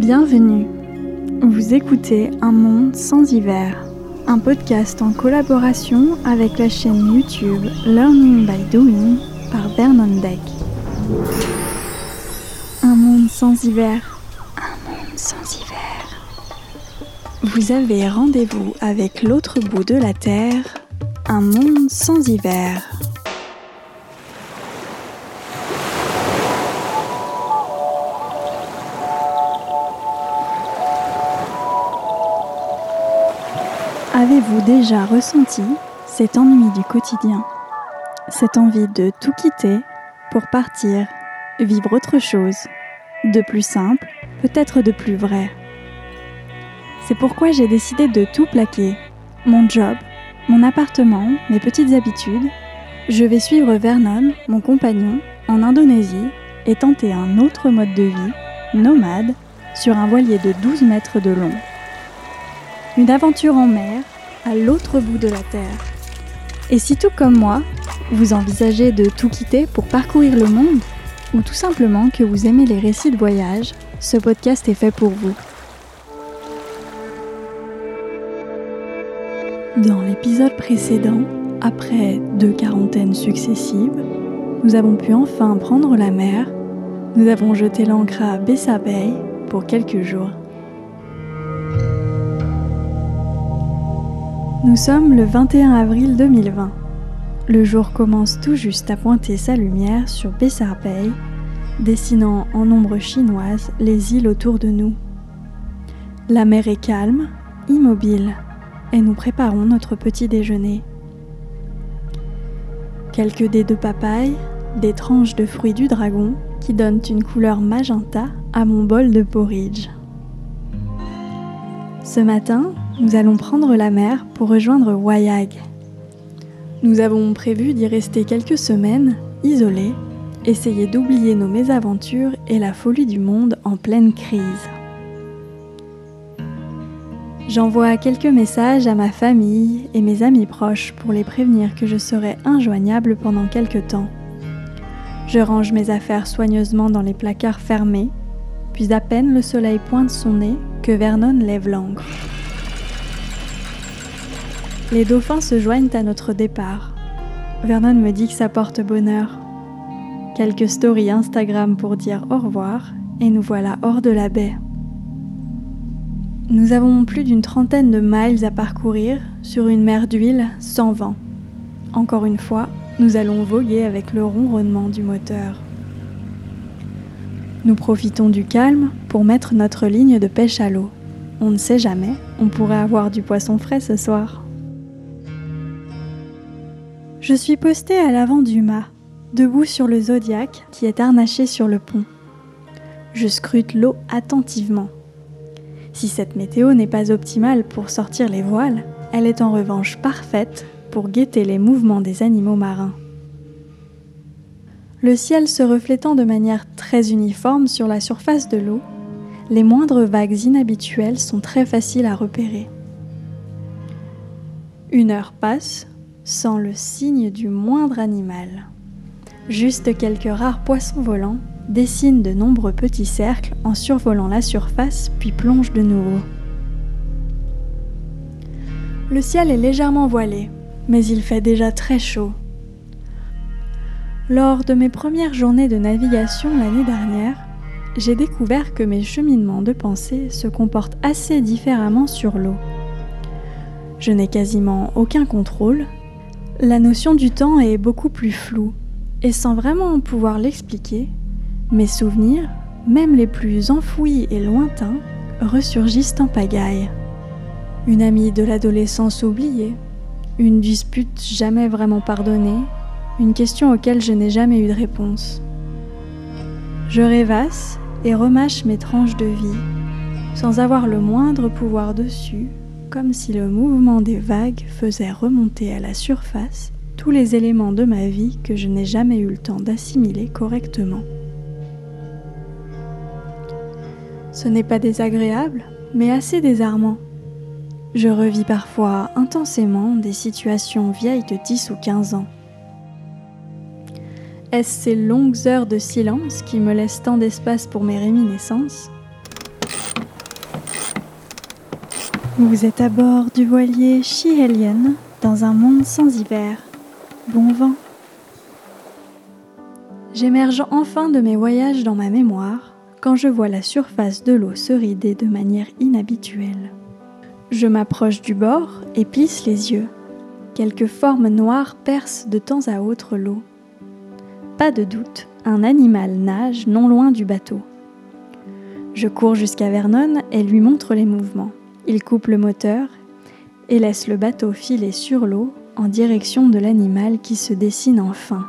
Bienvenue. Vous écoutez Un monde sans hiver, un podcast en collaboration avec la chaîne YouTube Learning by Doing par Vernon Deck. Un monde sans hiver. Un monde sans hiver. Vous avez rendez-vous avec l'autre bout de la Terre. Un monde sans hiver. Avez-vous déjà ressenti cet ennui du quotidien Cette envie de tout quitter pour partir, vivre autre chose, de plus simple, peut-être de plus vrai? C'est pourquoi j'ai décidé de tout plaquer. Mon job, mon appartement, mes petites habitudes. Je vais suivre Vernon, mon compagnon, en Indonésie et tenter un autre mode de vie, nomade, sur un voilier de 12 mètres de long. Une aventure en mer à l'autre bout de la Terre. Et si tout comme moi, vous envisagez de tout quitter pour parcourir le monde, ou tout simplement que vous aimez les récits de voyage, ce podcast est fait pour vous. Dans l'épisode précédent, après deux quarantaines successives, nous avons pu enfin prendre la mer. Nous avons jeté l'ancre à Bessa Bay pour quelques jours. Nous sommes le 21 avril 2020. Le jour commence tout juste à pointer sa lumière sur Bessar Bay, dessinant en ombre chinoise les îles autour de nous. La mer est calme, immobile, et nous préparons notre petit déjeuner. Quelques dés de papaye, des tranches de fruits du dragon qui donnent une couleur magenta à mon bol de porridge. Ce matin, nous allons prendre la mer pour rejoindre Wayag. Nous avons prévu d'y rester quelques semaines, isolés, essayer d'oublier nos mésaventures et la folie du monde en pleine crise. J'envoie quelques messages à ma famille et mes amis proches pour les prévenir que je serai injoignable pendant quelques temps. Je range mes affaires soigneusement dans les placards fermés, puis à peine le soleil pointe son nez que Vernon lève l'encre. Les dauphins se joignent à notre départ. Vernon me dit que ça porte bonheur. Quelques stories Instagram pour dire au revoir et nous voilà hors de la baie. Nous avons plus d'une trentaine de miles à parcourir sur une mer d'huile sans vent. Encore une fois, nous allons voguer avec le ronronnement du moteur. Nous profitons du calme pour mettre notre ligne de pêche à l'eau. On ne sait jamais, on pourrait avoir du poisson frais ce soir. Je suis postée à l'avant du mât, debout sur le zodiaque qui est harnaché sur le pont. Je scrute l'eau attentivement. Si cette météo n'est pas optimale pour sortir les voiles, elle est en revanche parfaite pour guetter les mouvements des animaux marins. Le ciel se reflétant de manière très uniforme sur la surface de l'eau, les moindres vagues inhabituelles sont très faciles à repérer. Une heure passe, sans le signe du moindre animal. Juste quelques rares poissons volants dessinent de nombreux petits cercles en survolant la surface puis plongent de nouveau. Le ciel est légèrement voilé, mais il fait déjà très chaud. Lors de mes premières journées de navigation l'année dernière, j'ai découvert que mes cheminements de pensée se comportent assez différemment sur l'eau. Je n'ai quasiment aucun contrôle la notion du temps est beaucoup plus floue, et sans vraiment pouvoir l'expliquer, mes souvenirs, même les plus enfouis et lointains, ressurgissent en pagaille. Une amie de l'adolescence oubliée, une dispute jamais vraiment pardonnée, une question auquel je n'ai jamais eu de réponse. Je rêvasse et remâche mes tranches de vie, sans avoir le moindre pouvoir dessus, comme si le mouvement des vagues faisait remonter à la surface tous les éléments de ma vie que je n'ai jamais eu le temps d'assimiler correctement. Ce n'est pas désagréable, mais assez désarmant. Je revis parfois intensément des situations vieilles de 10 ou 15 ans. Est-ce ces longues heures de silence qui me laissent tant d'espace pour mes réminiscences Vous êtes à bord du voilier Chihelien dans un monde sans hiver. Bon vent. J'émerge enfin de mes voyages dans ma mémoire quand je vois la surface de l'eau se rider de manière inhabituelle. Je m'approche du bord et plisse les yeux. Quelques formes noires percent de temps à autre l'eau. Pas de doute, un animal nage non loin du bateau. Je cours jusqu'à Vernon et lui montre les mouvements. Il coupe le moteur et laisse le bateau filer sur l'eau en direction de l'animal qui se dessine enfin.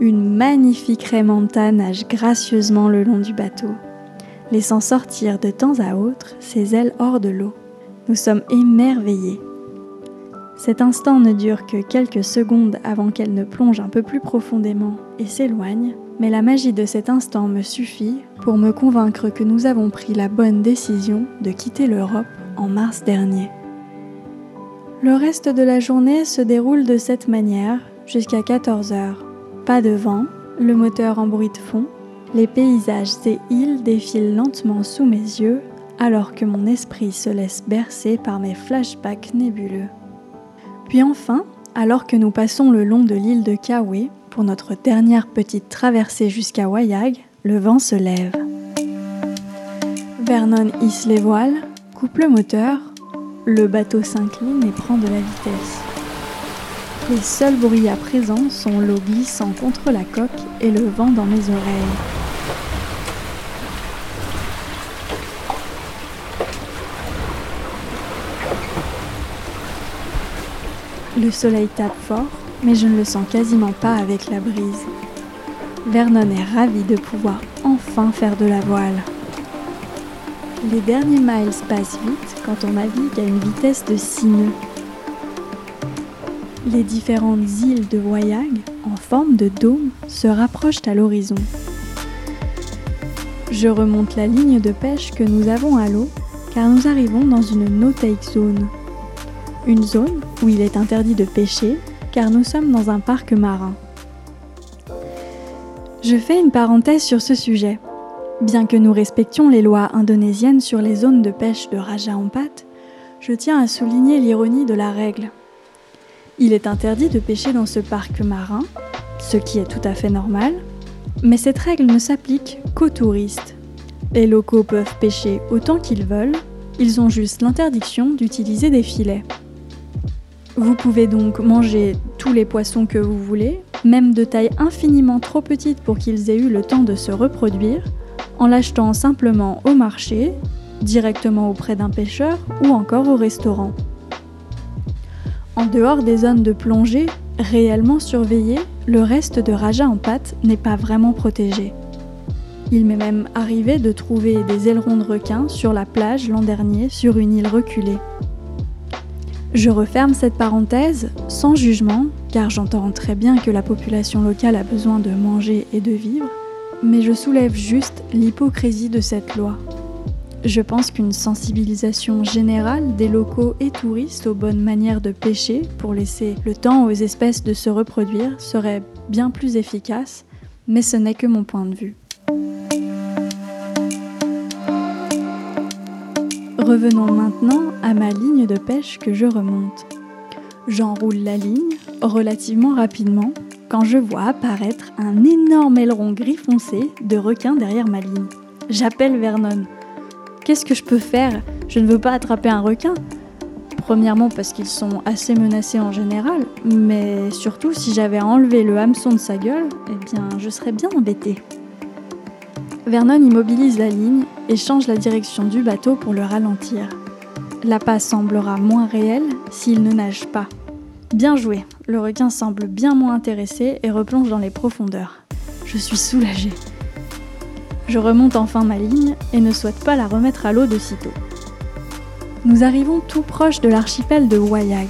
Une magnifique raimanta nage gracieusement le long du bateau, laissant sortir de temps à autre ses ailes hors de l'eau. Nous sommes émerveillés. Cet instant ne dure que quelques secondes avant qu'elle ne plonge un peu plus profondément et s'éloigne, mais la magie de cet instant me suffit pour me convaincre que nous avons pris la bonne décision de quitter l'Europe en mars dernier. Le reste de la journée se déroule de cette manière jusqu'à 14 heures. Pas de vent, le moteur en bruit de fond, les paysages et îles défilent lentement sous mes yeux alors que mon esprit se laisse bercer par mes flashbacks nébuleux. Puis enfin, alors que nous passons le long de l'île de Kauai, pour notre dernière petite traversée jusqu'à Wayag, le vent se lève. Vernon hisse les voiles, coupe le moteur, le bateau s'incline et prend de la vitesse. Les seuls bruits à présent sont l'eau glissant contre la coque et le vent dans mes oreilles. Le soleil tape fort mais je ne le sens quasiment pas avec la brise. Vernon est ravi de pouvoir enfin faire de la voile. Les derniers miles passent vite quand on navigue à une vitesse de 6 nœuds. Les différentes îles de Wayag, en forme de dôme, se rapprochent à l'horizon. Je remonte la ligne de pêche que nous avons à l'eau car nous arrivons dans une no-take zone. Une zone où il est interdit de pêcher car nous sommes dans un parc marin. Je fais une parenthèse sur ce sujet. Bien que nous respections les lois indonésiennes sur les zones de pêche de Raja Ampat, je tiens à souligner l'ironie de la règle. Il est interdit de pêcher dans ce parc marin, ce qui est tout à fait normal, mais cette règle ne s'applique qu'aux touristes. Les locaux peuvent pêcher autant qu'ils veulent, ils ont juste l'interdiction d'utiliser des filets. Vous pouvez donc manger tous les poissons que vous voulez, même de taille infiniment trop petite pour qu'ils aient eu le temps de se reproduire, en l'achetant simplement au marché, directement auprès d'un pêcheur ou encore au restaurant. En dehors des zones de plongée réellement surveillées, le reste de Raja en pâte n'est pas vraiment protégé. Il m'est même arrivé de trouver des ailerons de requin sur la plage l'an dernier sur une île reculée. Je referme cette parenthèse sans jugement, car j'entends très bien que la population locale a besoin de manger et de vivre, mais je soulève juste l'hypocrisie de cette loi. Je pense qu'une sensibilisation générale des locaux et touristes aux bonnes manières de pêcher pour laisser le temps aux espèces de se reproduire serait bien plus efficace, mais ce n'est que mon point de vue. Revenons maintenant à ma ligne de pêche que je remonte. J'enroule la ligne relativement rapidement quand je vois apparaître un énorme aileron gris foncé de requin derrière ma ligne. J'appelle Vernon. Qu'est-ce que je peux faire? Je ne veux pas attraper un requin. Premièrement parce qu'ils sont assez menacés en général, mais surtout si j'avais enlevé le hameçon de sa gueule, eh bien je serais bien embêtée. Vernon immobilise la ligne et change la direction du bateau pour le ralentir. L'appât semblera moins réel s'il ne nage pas. Bien joué, le requin semble bien moins intéressé et replonge dans les profondeurs. Je suis soulagée. Je remonte enfin ma ligne et ne souhaite pas la remettre à l'eau de sitôt. Nous arrivons tout proche de l'archipel de Wayag.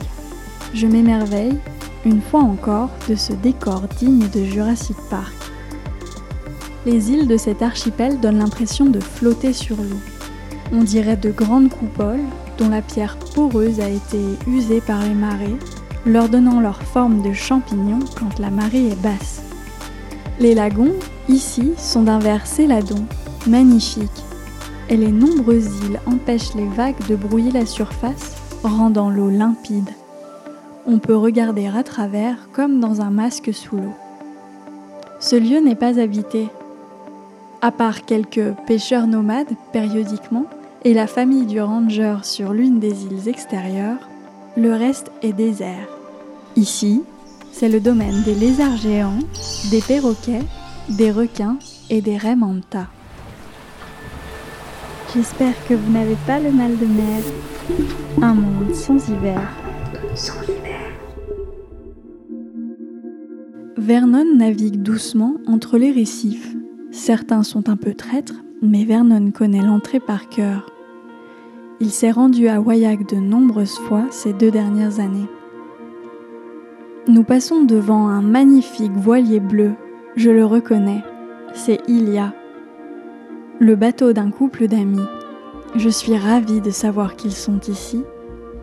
Je m'émerveille, une fois encore, de ce décor digne de Jurassic Park. Les îles de cet archipel donnent l'impression de flotter sur l'eau. On dirait de grandes coupoles dont la pierre poreuse a été usée par les marées, leur donnant leur forme de champignons quand la marée est basse. Les lagons, ici, sont d'un vert céladon, magnifique. et les nombreuses îles empêchent les vagues de brouiller la surface, rendant l'eau limpide. On peut regarder à travers comme dans un masque sous l'eau. Ce lieu n'est pas habité. À part quelques pêcheurs nomades périodiquement et la famille du ranger sur l'une des îles extérieures, le reste est désert. Ici, c'est le domaine des lézards géants, des perroquets, des requins et des raies. J'espère que vous n'avez pas le mal de mer. Un monde sans hiver. Sans hiver. Vernon navigue doucement entre les récifs. Certains sont un peu traîtres, mais Vernon connaît l'entrée par cœur. Il s'est rendu à Wayak de nombreuses fois ces deux dernières années. Nous passons devant un magnifique voilier bleu, je le reconnais, c'est Ilia, le bateau d'un couple d'amis. Je suis ravie de savoir qu'ils sont ici,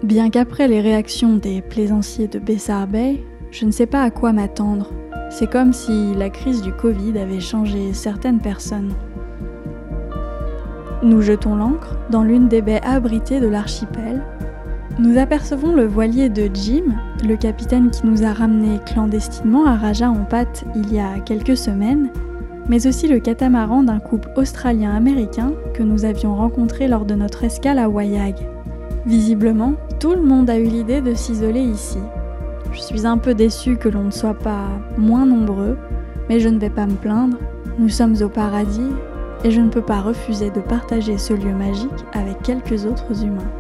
bien qu'après les réactions des plaisanciers de Bessar Bay, je ne sais pas à quoi m'attendre. C'est comme si la crise du Covid avait changé certaines personnes. Nous jetons l'ancre dans l'une des baies abritées de l'archipel. Nous apercevons le voilier de Jim, le capitaine qui nous a ramenés clandestinement à Raja en pâte il y a quelques semaines, mais aussi le catamaran d'un couple australien-américain que nous avions rencontré lors de notre escale à Wayag. Visiblement, tout le monde a eu l'idée de s'isoler ici. Je suis un peu déçue que l'on ne soit pas moins nombreux, mais je ne vais pas me plaindre. Nous sommes au paradis et je ne peux pas refuser de partager ce lieu magique avec quelques autres humains.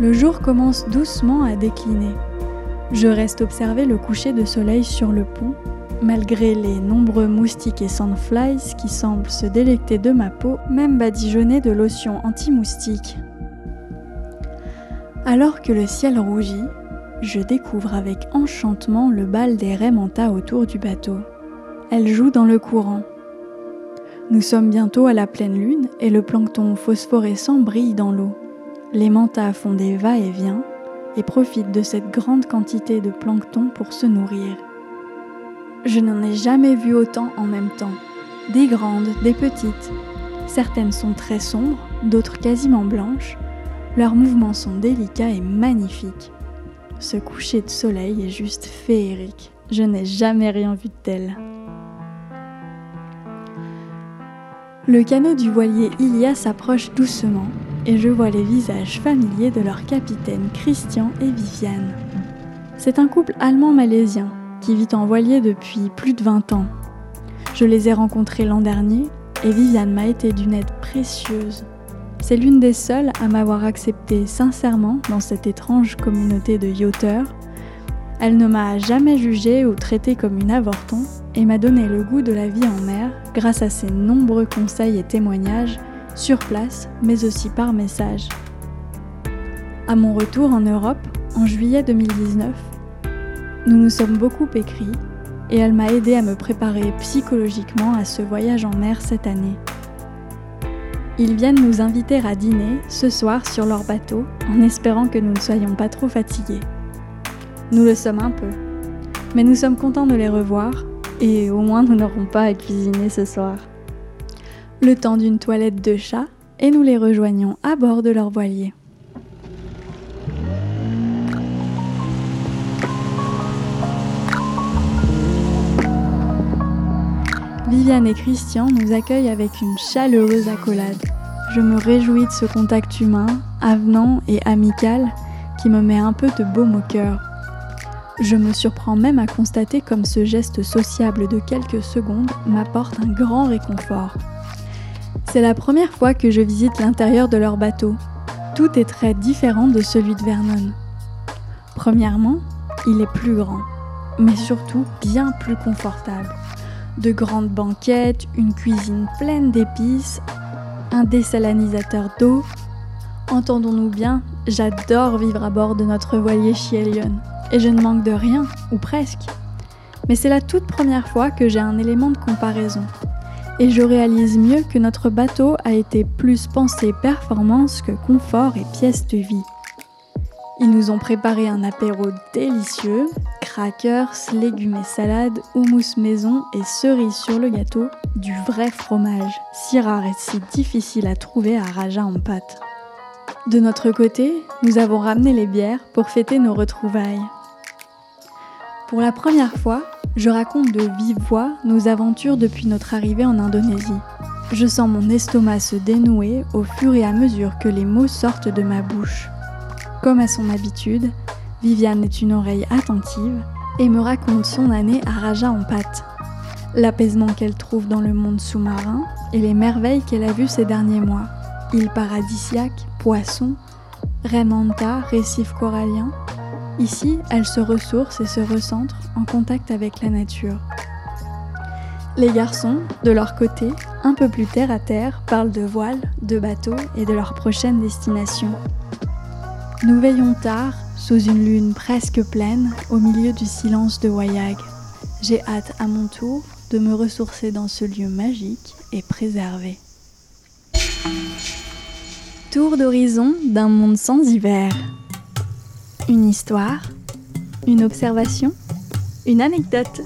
Le jour commence doucement à décliner. Je reste observer le coucher de soleil sur le pont, malgré les nombreux moustiques et sandflies qui semblent se délecter de ma peau, même badigeonnée de lotion anti-moustique. Alors que le ciel rougit, je découvre avec enchantement le bal des raies autour du bateau. Elles jouent dans le courant, nous sommes bientôt à la pleine lune et le plancton phosphorescent brille dans l'eau. Les mantas font des va-et-vient et profitent de cette grande quantité de plancton pour se nourrir. Je n'en ai jamais vu autant en même temps. Des grandes, des petites. Certaines sont très sombres, d'autres quasiment blanches. Leurs mouvements sont délicats et magnifiques. Ce coucher de soleil est juste féerique. Je n'ai jamais rien vu de tel. Le canot du voilier Ilia s'approche doucement et je vois les visages familiers de leur capitaine Christian et Viviane. C'est un couple allemand-malaisien qui vit en voilier depuis plus de 20 ans. Je les ai rencontrés l'an dernier et Viviane m'a été d'une aide précieuse. C'est l'une des seules à m'avoir accepté sincèrement dans cette étrange communauté de yachteurs. Elle ne m'a jamais jugée ou traitée comme une avorton et m'a donné le goût de la vie en mer grâce à ses nombreux conseils et témoignages sur place, mais aussi par message. À mon retour en Europe, en juillet 2019, nous nous sommes beaucoup écrits et elle m'a aidé à me préparer psychologiquement à ce voyage en mer cette année. Ils viennent nous inviter à dîner ce soir sur leur bateau en espérant que nous ne soyons pas trop fatigués. Nous le sommes un peu, mais nous sommes contents de les revoir et au moins nous n'aurons pas à cuisiner ce soir. Le temps d'une toilette de chat et nous les rejoignons à bord de leur voilier. Viviane et Christian nous accueillent avec une chaleureuse accolade. Je me réjouis de ce contact humain, avenant et amical qui me met un peu de baume au cœur. Je me surprends même à constater comme ce geste sociable de quelques secondes m'apporte un grand réconfort. C'est la première fois que je visite l'intérieur de leur bateau. Tout est très différent de celui de Vernon. Premièrement, il est plus grand, mais surtout bien plus confortable. De grandes banquettes, une cuisine pleine d'épices, un désalinisateur d'eau. Entendons-nous bien, j'adore vivre à bord de notre voilier Chielion et je ne manque de rien, ou presque. Mais c'est la toute première fois que j'ai un élément de comparaison. Et je réalise mieux que notre bateau a été plus pensé performance que confort et pièce de vie. Ils nous ont préparé un apéro délicieux, crackers, légumes et salades, houmous maison et cerises sur le gâteau, du vrai fromage, si rare et si difficile à trouver à Raja en pâte. De notre côté, nous avons ramené les bières pour fêter nos retrouvailles. Pour la première fois, je raconte de vive voix nos aventures depuis notre arrivée en Indonésie. Je sens mon estomac se dénouer au fur et à mesure que les mots sortent de ma bouche. Comme à son habitude, Viviane est une oreille attentive et me raconte son année à Raja en pâte. L'apaisement qu'elle trouve dans le monde sous-marin et les merveilles qu'elle a vues ces derniers mois. Îles paradisiaques, poissons, Raymanta, récifs coralliens. Ici, elle se ressource et se recentre en contact avec la nature. Les garçons, de leur côté, un peu plus terre à terre, parlent de voiles, de bateaux et de leur prochaine destination. Nous veillons tard sous une lune presque pleine, au milieu du silence de Wayag. J'ai hâte à mon tour de me ressourcer dans ce lieu magique et préservé. Tour d'horizon d'un monde sans hiver. Une histoire, une observation, une anecdote.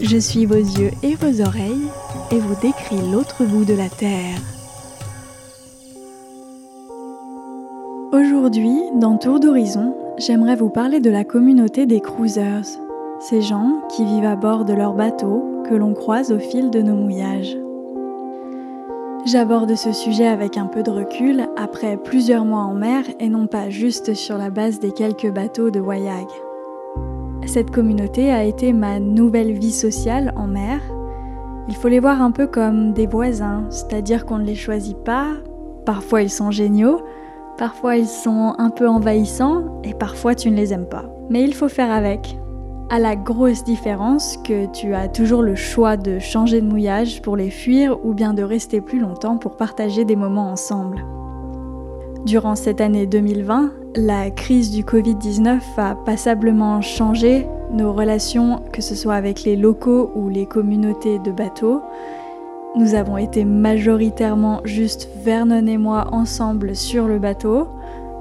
Je suis vos yeux et vos oreilles et vous décris l'autre bout de la Terre. Aujourd'hui, dans Tour d'horizon, j'aimerais vous parler de la communauté des cruisers, ces gens qui vivent à bord de leurs bateaux que l'on croise au fil de nos mouillages. J'aborde ce sujet avec un peu de recul après plusieurs mois en mer et non pas juste sur la base des quelques bateaux de Wayag. Cette communauté a été ma nouvelle vie sociale en mer. Il faut les voir un peu comme des voisins, c'est-à-dire qu'on ne les choisit pas, parfois ils sont géniaux, Parfois ils sont un peu envahissants et parfois tu ne les aimes pas. Mais il faut faire avec. À la grosse différence que tu as toujours le choix de changer de mouillage pour les fuir ou bien de rester plus longtemps pour partager des moments ensemble. Durant cette année 2020, la crise du Covid-19 a passablement changé nos relations, que ce soit avec les locaux ou les communautés de bateaux, nous avons été majoritairement juste Vernon et moi ensemble sur le bateau,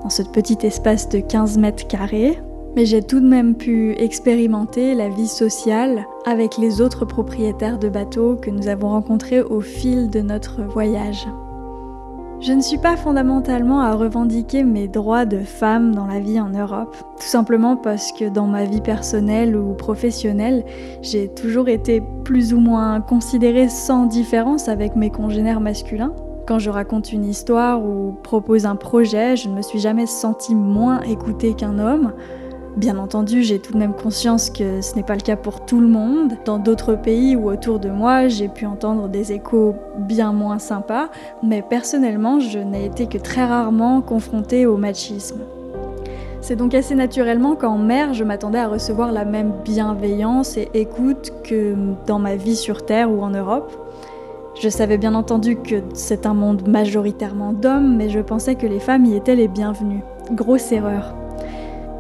dans ce petit espace de 15 mètres carrés. Mais j'ai tout de même pu expérimenter la vie sociale avec les autres propriétaires de bateaux que nous avons rencontrés au fil de notre voyage. Je ne suis pas fondamentalement à revendiquer mes droits de femme dans la vie en Europe, tout simplement parce que dans ma vie personnelle ou professionnelle, j'ai toujours été plus ou moins considérée sans différence avec mes congénères masculins. Quand je raconte une histoire ou propose un projet, je ne me suis jamais sentie moins écoutée qu'un homme. Bien entendu, j'ai tout de même conscience que ce n'est pas le cas pour tout le monde. Dans d'autres pays ou autour de moi, j'ai pu entendre des échos bien moins sympas, mais personnellement, je n'ai été que très rarement confrontée au machisme. C'est donc assez naturellement qu'en mer, je m'attendais à recevoir la même bienveillance et écoute que dans ma vie sur Terre ou en Europe. Je savais bien entendu que c'est un monde majoritairement d'hommes, mais je pensais que les femmes y étaient les bienvenues. Grosse erreur.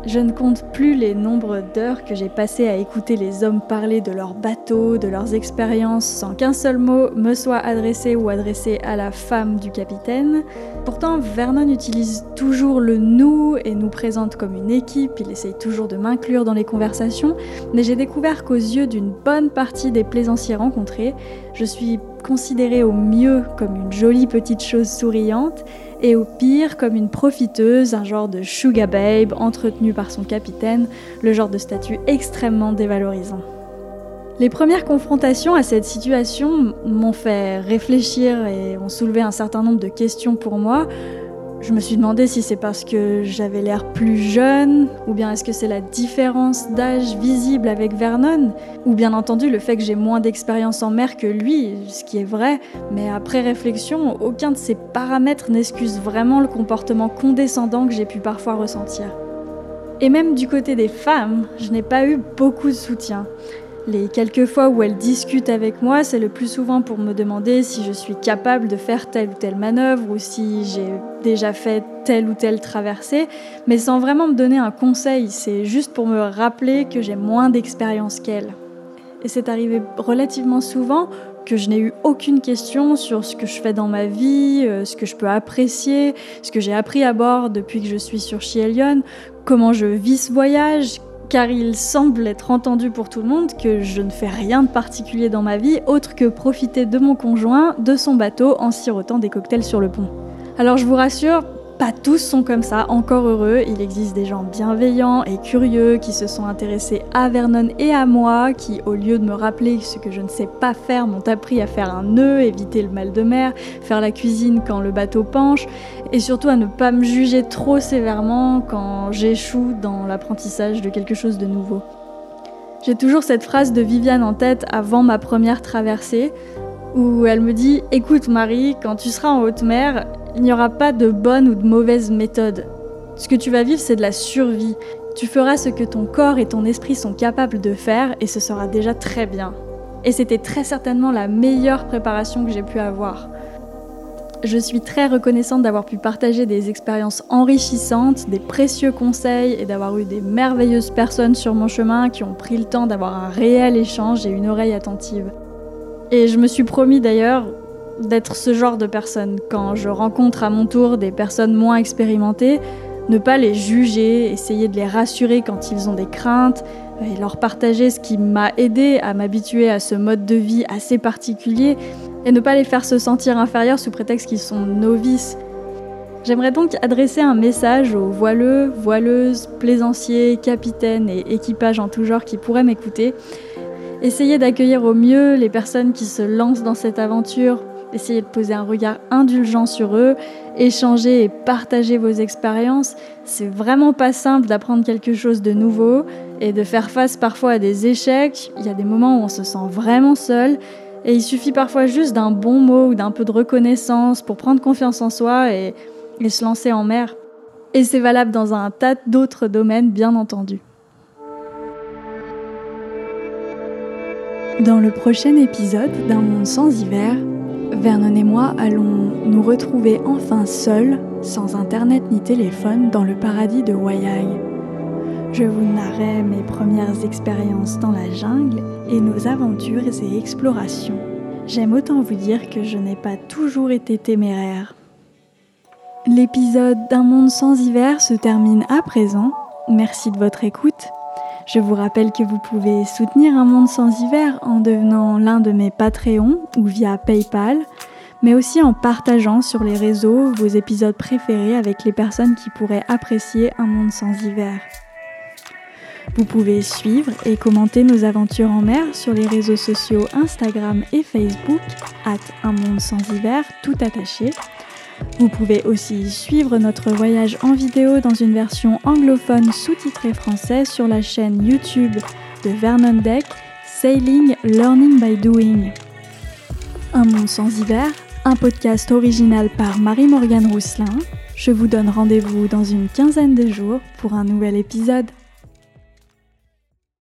Je ne compte plus les nombres d'heures que j'ai passées à écouter les hommes parler de leurs bateaux, de leurs expériences, sans qu'un seul mot me soit adressé ou adressé à la femme du capitaine. Pourtant, Vernon utilise toujours le nous et nous présente comme une équipe, il essaye toujours de m'inclure dans les conversations, mais j'ai découvert qu'aux yeux d'une bonne partie des plaisanciers rencontrés, je suis considérée au mieux comme une jolie petite chose souriante et au pire comme une profiteuse, un genre de sugar babe entretenue par son capitaine, le genre de statut extrêmement dévalorisant. Les premières confrontations à cette situation m'ont fait réfléchir et ont soulevé un certain nombre de questions pour moi, je me suis demandé si c'est parce que j'avais l'air plus jeune, ou bien est-ce que c'est la différence d'âge visible avec Vernon, ou bien entendu le fait que j'ai moins d'expérience en mer que lui, ce qui est vrai, mais après réflexion, aucun de ces paramètres n'excuse vraiment le comportement condescendant que j'ai pu parfois ressentir. Et même du côté des femmes, je n'ai pas eu beaucoup de soutien. Les quelques fois où elles discutent avec moi, c'est le plus souvent pour me demander si je suis capable de faire telle ou telle manœuvre ou si j'ai déjà fait telle ou telle traversée, mais sans vraiment me donner un conseil, c'est juste pour me rappeler que j'ai moins d'expérience qu'elles. Et c'est arrivé relativement souvent que je n'ai eu aucune question sur ce que je fais dans ma vie, euh, ce que je peux apprécier, ce que j'ai appris à bord depuis que je suis sur Chielion, comment je vis ce voyage, car il semble être entendu pour tout le monde que je ne fais rien de particulier dans ma vie autre que profiter de mon conjoint, de son bateau en sirotant des cocktails sur le pont. Alors je vous rassure, pas tous sont comme ça, encore heureux. Il existe des gens bienveillants et curieux qui se sont intéressés à Vernon et à moi, qui, au lieu de me rappeler ce que je ne sais pas faire, m'ont appris à faire un nœud, éviter le mal de mer, faire la cuisine quand le bateau penche, et surtout à ne pas me juger trop sévèrement quand j'échoue dans l'apprentissage de quelque chose de nouveau. J'ai toujours cette phrase de Viviane en tête avant ma première traversée, où elle me dit Écoute Marie, quand tu seras en haute mer, il n'y aura pas de bonne ou de mauvaise méthode. Ce que tu vas vivre, c'est de la survie. Tu feras ce que ton corps et ton esprit sont capables de faire et ce sera déjà très bien. Et c'était très certainement la meilleure préparation que j'ai pu avoir. Je suis très reconnaissante d'avoir pu partager des expériences enrichissantes, des précieux conseils et d'avoir eu des merveilleuses personnes sur mon chemin qui ont pris le temps d'avoir un réel échange et une oreille attentive. Et je me suis promis d'ailleurs, d'être ce genre de personne. Quand je rencontre à mon tour des personnes moins expérimentées, ne pas les juger, essayer de les rassurer quand ils ont des craintes et leur partager ce qui m'a aidé à m'habituer à ce mode de vie assez particulier et ne pas les faire se sentir inférieurs sous prétexte qu'ils sont novices. J'aimerais donc adresser un message aux voileux, voileuses, plaisanciers, capitaines et équipages en tout genre qui pourraient m'écouter. Essayez d'accueillir au mieux les personnes qui se lancent dans cette aventure essayez de poser un regard indulgent sur eux, échanger et partager vos expériences. C'est vraiment pas simple d'apprendre quelque chose de nouveau et de faire face parfois à des échecs. Il y a des moments où on se sent vraiment seul et il suffit parfois juste d'un bon mot ou d'un peu de reconnaissance pour prendre confiance en soi et, et se lancer en mer. Et c'est valable dans un tas d'autres domaines, bien entendu. Dans le prochain épisode d'Un monde sans hiver, Vernon et moi allons nous retrouver enfin seuls, sans internet ni téléphone, dans le paradis de Wayai. Je vous narrerai mes premières expériences dans la jungle et nos aventures et explorations. J'aime autant vous dire que je n'ai pas toujours été téméraire. L'épisode d'un monde sans hiver se termine à présent. Merci de votre écoute. Je vous rappelle que vous pouvez soutenir Un Monde sans hiver en devenant l'un de mes Patreons ou via PayPal, mais aussi en partageant sur les réseaux vos épisodes préférés avec les personnes qui pourraient apprécier Un Monde sans hiver. Vous pouvez suivre et commenter nos aventures en mer sur les réseaux sociaux Instagram et Facebook, at Un Monde sans hiver, tout attaché vous pouvez aussi suivre notre voyage en vidéo dans une version anglophone sous-titrée français sur la chaîne YouTube de Vernon Deck, Sailing Learning by Doing. Un monde sans hiver, un podcast original par Marie-Morgane Rousselin. Je vous donne rendez-vous dans une quinzaine de jours pour un nouvel épisode.